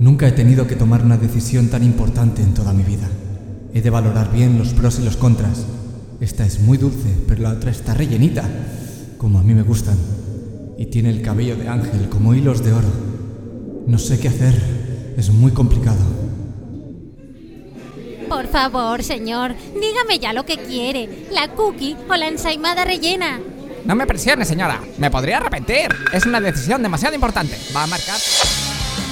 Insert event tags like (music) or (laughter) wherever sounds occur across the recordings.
Nunca he tenido que tomar una decisión tan importante en toda mi vida. He de valorar bien los pros y los contras. Esta es muy dulce, pero la otra está rellenita, como a mí me gustan. Y tiene el cabello de ángel como hilos de oro. No sé qué hacer. Es muy complicado. Por favor, señor, dígame ya lo que quiere. ¿La cookie o la ensaimada rellena? No me presione, señora. Me podría arrepentir. Es una decisión demasiado importante. Va a marcar.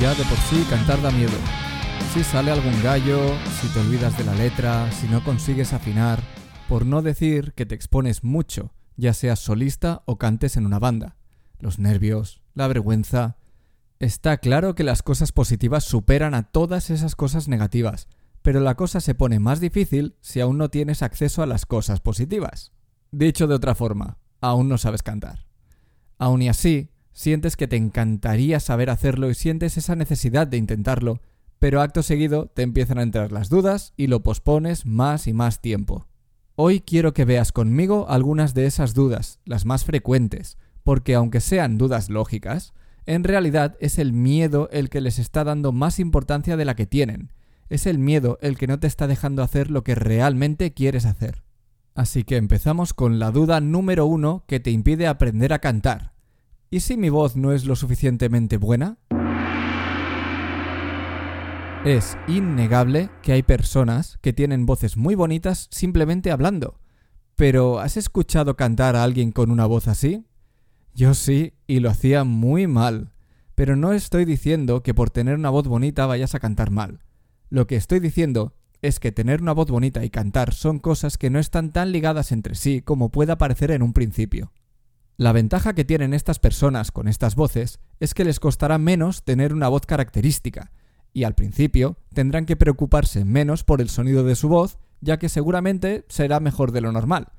Ya de por sí cantar da miedo. Si sale algún gallo, si te olvidas de la letra, si no consigues afinar, por no decir que te expones mucho, ya seas solista o cantes en una banda. Los nervios, la vergüenza. Está claro que las cosas positivas superan a todas esas cosas negativas, pero la cosa se pone más difícil si aún no tienes acceso a las cosas positivas. Dicho de otra forma, aún no sabes cantar. Aún y así, sientes que te encantaría saber hacerlo y sientes esa necesidad de intentarlo, pero acto seguido te empiezan a entrar las dudas y lo pospones más y más tiempo. Hoy quiero que veas conmigo algunas de esas dudas, las más frecuentes, porque aunque sean dudas lógicas, en realidad es el miedo el que les está dando más importancia de la que tienen. Es el miedo el que no te está dejando hacer lo que realmente quieres hacer. Así que empezamos con la duda número uno que te impide aprender a cantar. ¿Y si mi voz no es lo suficientemente buena? Es innegable que hay personas que tienen voces muy bonitas simplemente hablando. Pero ¿has escuchado cantar a alguien con una voz así? Yo sí, y lo hacía muy mal. Pero no estoy diciendo que por tener una voz bonita vayas a cantar mal. Lo que estoy diciendo es que tener una voz bonita y cantar son cosas que no están tan ligadas entre sí como pueda parecer en un principio. La ventaja que tienen estas personas con estas voces es que les costará menos tener una voz característica, y al principio tendrán que preocuparse menos por el sonido de su voz, ya que seguramente será mejor de lo normal.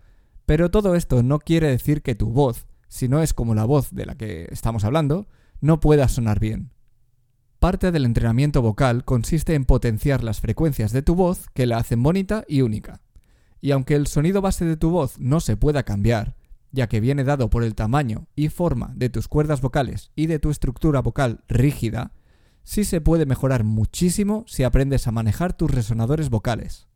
Pero todo esto no quiere decir que tu voz, si no es como la voz de la que estamos hablando, no pueda sonar bien. Parte del entrenamiento vocal consiste en potenciar las frecuencias de tu voz que la hacen bonita y única. Y aunque el sonido base de tu voz no se pueda cambiar, ya que viene dado por el tamaño y forma de tus cuerdas vocales y de tu estructura vocal rígida, sí se puede mejorar muchísimo si aprendes a manejar tus resonadores vocales.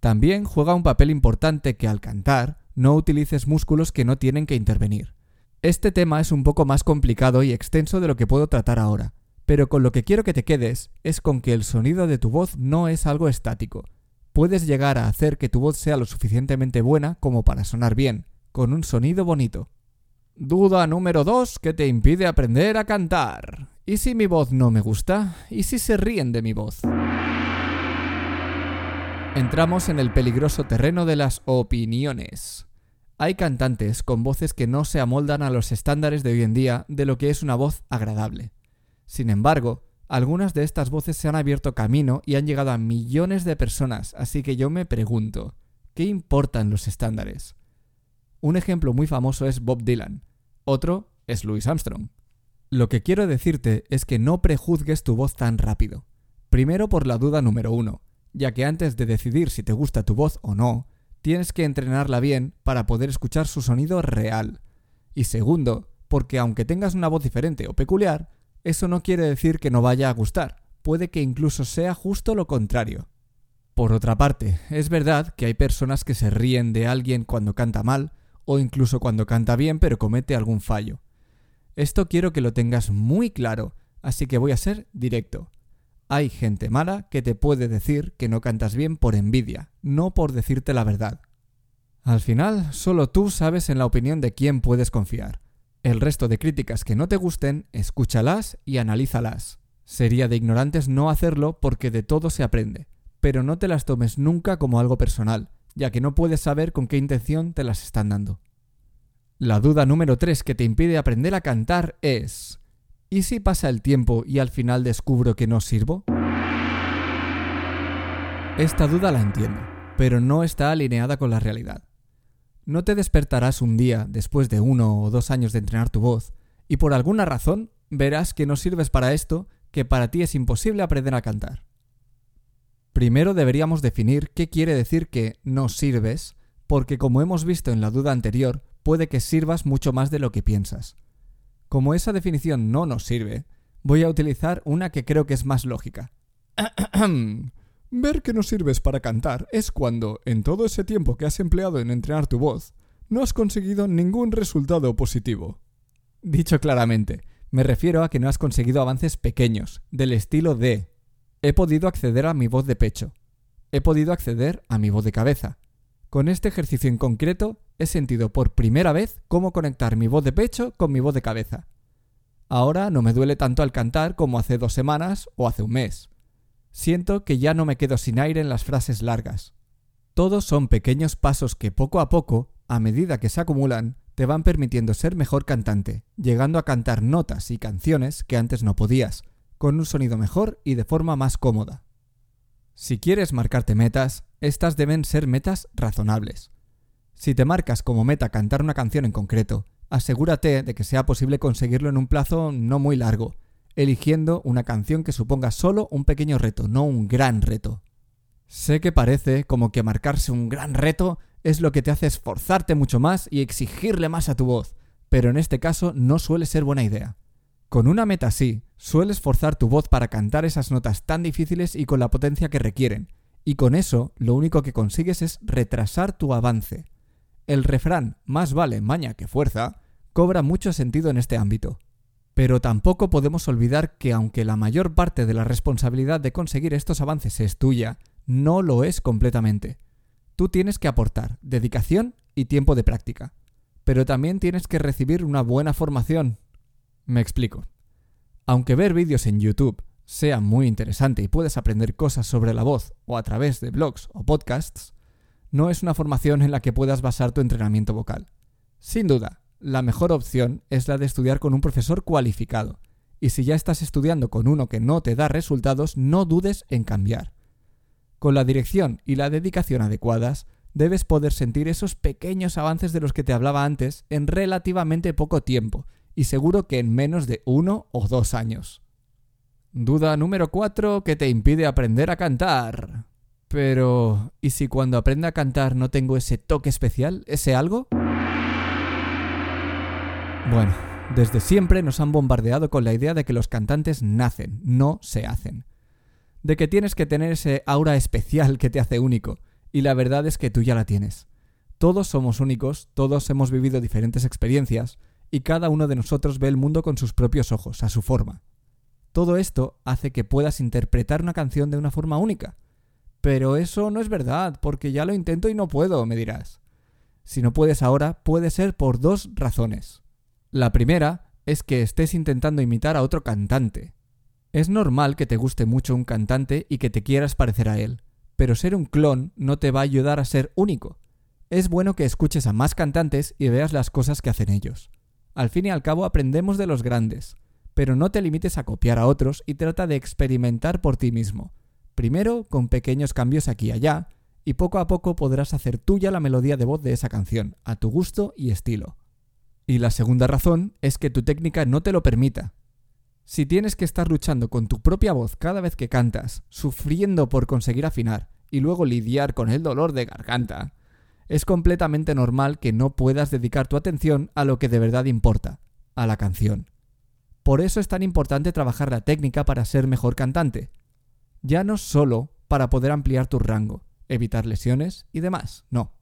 También juega un papel importante que al cantar no utilices músculos que no tienen que intervenir. Este tema es un poco más complicado y extenso de lo que puedo tratar ahora, pero con lo que quiero que te quedes es con que el sonido de tu voz no es algo estático. Puedes llegar a hacer que tu voz sea lo suficientemente buena como para sonar bien, con un sonido bonito. Duda número 2 que te impide aprender a cantar. ¿Y si mi voz no me gusta? ¿Y si se ríen de mi voz? Entramos en el peligroso terreno de las opiniones. Hay cantantes con voces que no se amoldan a los estándares de hoy en día de lo que es una voz agradable. Sin embargo, algunas de estas voces se han abierto camino y han llegado a millones de personas, así que yo me pregunto, ¿qué importan los estándares? Un ejemplo muy famoso es Bob Dylan, otro es Louis Armstrong. Lo que quiero decirte es que no prejuzgues tu voz tan rápido. Primero por la duda número uno, ya que antes de decidir si te gusta tu voz o no, tienes que entrenarla bien para poder escuchar su sonido real. Y segundo, porque aunque tengas una voz diferente o peculiar, eso no quiere decir que no vaya a gustar, puede que incluso sea justo lo contrario. Por otra parte, es verdad que hay personas que se ríen de alguien cuando canta mal, o incluso cuando canta bien pero comete algún fallo. Esto quiero que lo tengas muy claro, así que voy a ser directo. Hay gente mala que te puede decir que no cantas bien por envidia, no por decirte la verdad. Al final, solo tú sabes en la opinión de quién puedes confiar. El resto de críticas que no te gusten, escúchalas y analízalas. Sería de ignorantes no hacerlo porque de todo se aprende, pero no te las tomes nunca como algo personal, ya que no puedes saber con qué intención te las están dando. La duda número 3 que te impide aprender a cantar es ¿Y si pasa el tiempo y al final descubro que no sirvo? Esta duda la entiendo, pero no está alineada con la realidad. No te despertarás un día después de uno o dos años de entrenar tu voz y por alguna razón verás que no sirves para esto, que para ti es imposible aprender a cantar. Primero deberíamos definir qué quiere decir que no sirves, porque como hemos visto en la duda anterior, puede que sirvas mucho más de lo que piensas. Como esa definición no nos sirve, voy a utilizar una que creo que es más lógica. (clears throat) Ver que no sirves para cantar es cuando, en todo ese tiempo que has empleado en entrenar tu voz, no has conseguido ningún resultado positivo. Dicho claramente, me refiero a que no has conseguido avances pequeños, del estilo de he podido acceder a mi voz de pecho, he podido acceder a mi voz de cabeza. Con este ejercicio en concreto he sentido por primera vez cómo conectar mi voz de pecho con mi voz de cabeza. Ahora no me duele tanto al cantar como hace dos semanas o hace un mes. Siento que ya no me quedo sin aire en las frases largas. Todos son pequeños pasos que poco a poco, a medida que se acumulan, te van permitiendo ser mejor cantante, llegando a cantar notas y canciones que antes no podías, con un sonido mejor y de forma más cómoda. Si quieres marcarte metas, estas deben ser metas razonables. Si te marcas como meta cantar una canción en concreto, asegúrate de que sea posible conseguirlo en un plazo no muy largo, eligiendo una canción que suponga solo un pequeño reto, no un gran reto. Sé que parece como que marcarse un gran reto es lo que te hace esforzarte mucho más y exigirle más a tu voz, pero en este caso no suele ser buena idea. Con una meta así, sueles forzar tu voz para cantar esas notas tan difíciles y con la potencia que requieren, y con eso lo único que consigues es retrasar tu avance. El refrán más vale maña que fuerza cobra mucho sentido en este ámbito. Pero tampoco podemos olvidar que aunque la mayor parte de la responsabilidad de conseguir estos avances es tuya, no lo es completamente. Tú tienes que aportar dedicación y tiempo de práctica, pero también tienes que recibir una buena formación. Me explico. Aunque ver vídeos en YouTube sea muy interesante y puedes aprender cosas sobre la voz o a través de blogs o podcasts, no es una formación en la que puedas basar tu entrenamiento vocal. Sin duda, la mejor opción es la de estudiar con un profesor cualificado. Y si ya estás estudiando con uno que no te da resultados, no dudes en cambiar. Con la dirección y la dedicación adecuadas, debes poder sentir esos pequeños avances de los que te hablaba antes en relativamente poco tiempo, y seguro que en menos de uno o dos años. Duda número 4 que te impide aprender a cantar. Pero, ¿y si cuando aprenda a cantar no tengo ese toque especial, ese algo? Bueno, desde siempre nos han bombardeado con la idea de que los cantantes nacen, no se hacen. De que tienes que tener ese aura especial que te hace único, y la verdad es que tú ya la tienes. Todos somos únicos, todos hemos vivido diferentes experiencias, y cada uno de nosotros ve el mundo con sus propios ojos, a su forma. Todo esto hace que puedas interpretar una canción de una forma única. Pero eso no es verdad, porque ya lo intento y no puedo, me dirás. Si no puedes ahora, puede ser por dos razones. La primera es que estés intentando imitar a otro cantante. Es normal que te guste mucho un cantante y que te quieras parecer a él, pero ser un clon no te va a ayudar a ser único. Es bueno que escuches a más cantantes y veas las cosas que hacen ellos. Al fin y al cabo aprendemos de los grandes, pero no te limites a copiar a otros y trata de experimentar por ti mismo. Primero con pequeños cambios aquí y allá, y poco a poco podrás hacer tuya la melodía de voz de esa canción, a tu gusto y estilo. Y la segunda razón es que tu técnica no te lo permita. Si tienes que estar luchando con tu propia voz cada vez que cantas, sufriendo por conseguir afinar y luego lidiar con el dolor de garganta, es completamente normal que no puedas dedicar tu atención a lo que de verdad importa, a la canción. Por eso es tan importante trabajar la técnica para ser mejor cantante. Ya no solo para poder ampliar tu rango, evitar lesiones y demás, no.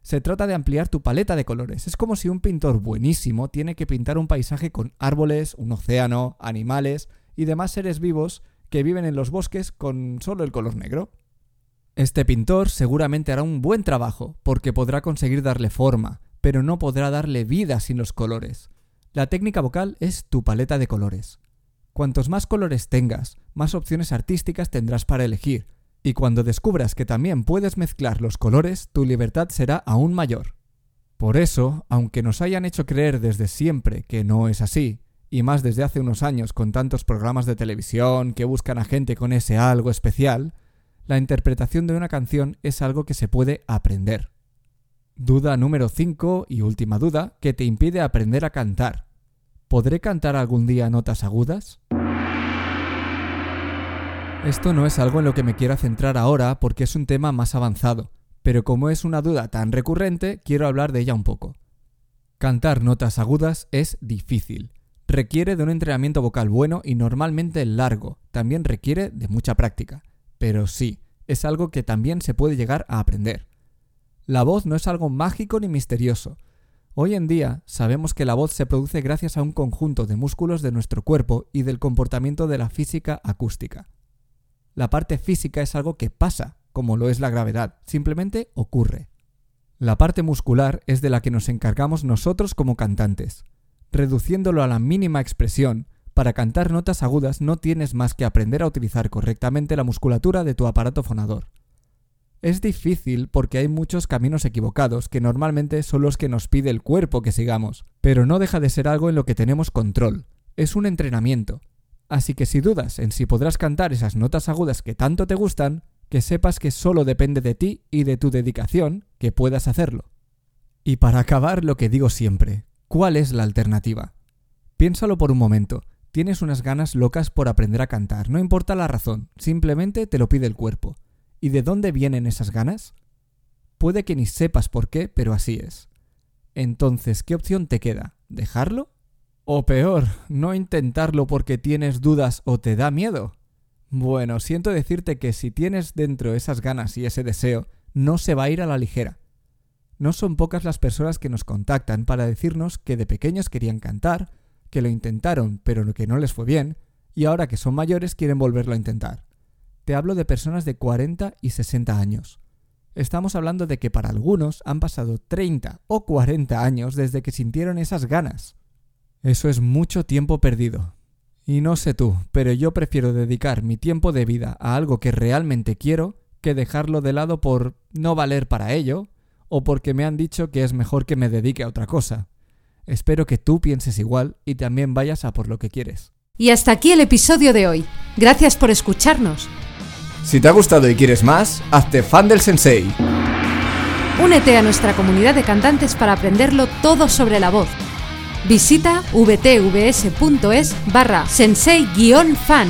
Se trata de ampliar tu paleta de colores. Es como si un pintor buenísimo tiene que pintar un paisaje con árboles, un océano, animales y demás seres vivos que viven en los bosques con solo el color negro. Este pintor seguramente hará un buen trabajo, porque podrá conseguir darle forma, pero no podrá darle vida sin los colores. La técnica vocal es tu paleta de colores. Cuantos más colores tengas, más opciones artísticas tendrás para elegir, y cuando descubras que también puedes mezclar los colores, tu libertad será aún mayor. Por eso, aunque nos hayan hecho creer desde siempre que no es así, y más desde hace unos años con tantos programas de televisión que buscan a gente con ese algo especial, La interpretación de una canción es algo que se puede aprender. Duda número 5 y última duda que te impide aprender a cantar. ¿Podré cantar algún día notas agudas? Esto no es algo en lo que me quiero centrar ahora porque es un tema más avanzado, pero como es una duda tan recurrente, quiero hablar de ella un poco. Cantar notas agudas es difícil. Requiere de un entrenamiento vocal bueno y normalmente largo. También requiere de mucha práctica. Pero sí, es algo que también se puede llegar a aprender. La voz no es algo mágico ni misterioso. Hoy en día sabemos que la voz se produce gracias a un conjunto de músculos de nuestro cuerpo y del comportamiento de la física acústica. La parte física es algo que pasa, como lo es la gravedad, simplemente ocurre. La parte muscular es de la que nos encargamos nosotros como cantantes. Reduciéndolo a la mínima expresión, para cantar notas agudas no tienes más que aprender a utilizar correctamente la musculatura de tu aparato fonador. Es difícil porque hay muchos caminos equivocados que normalmente son los que nos pide el cuerpo que sigamos, pero no deja de ser algo en lo que tenemos control. Es un entrenamiento. Así que si dudas en si podrás cantar esas notas agudas que tanto te gustan, que sepas que solo depende de ti y de tu dedicación que puedas hacerlo. Y para acabar lo que digo siempre, ¿cuál es la alternativa? Piénsalo por un momento. Tienes unas ganas locas por aprender a cantar, no importa la razón, simplemente te lo pide el cuerpo. ¿Y de dónde vienen esas ganas? Puede que ni sepas por qué, pero así es. Entonces, ¿qué opción te queda? ¿Dejarlo? O peor, no intentarlo porque tienes dudas o te da miedo. Bueno, siento decirte que si tienes dentro esas ganas y ese deseo, no se va a ir a la ligera. No son pocas las personas que nos contactan para decirnos que de pequeños querían cantar, que lo intentaron pero que no les fue bien, y ahora que son mayores quieren volverlo a intentar. Te hablo de personas de 40 y 60 años. Estamos hablando de que para algunos han pasado 30 o 40 años desde que sintieron esas ganas. Eso es mucho tiempo perdido. Y no sé tú, pero yo prefiero dedicar mi tiempo de vida a algo que realmente quiero que dejarlo de lado por no valer para ello o porque me han dicho que es mejor que me dedique a otra cosa. Espero que tú pienses igual y también vayas a por lo que quieres. Y hasta aquí el episodio de hoy. Gracias por escucharnos. Si te ha gustado y quieres más, hazte fan del sensei. Únete a nuestra comunidad de cantantes para aprenderlo todo sobre la voz. Visita vtvs.es barra sensei-fan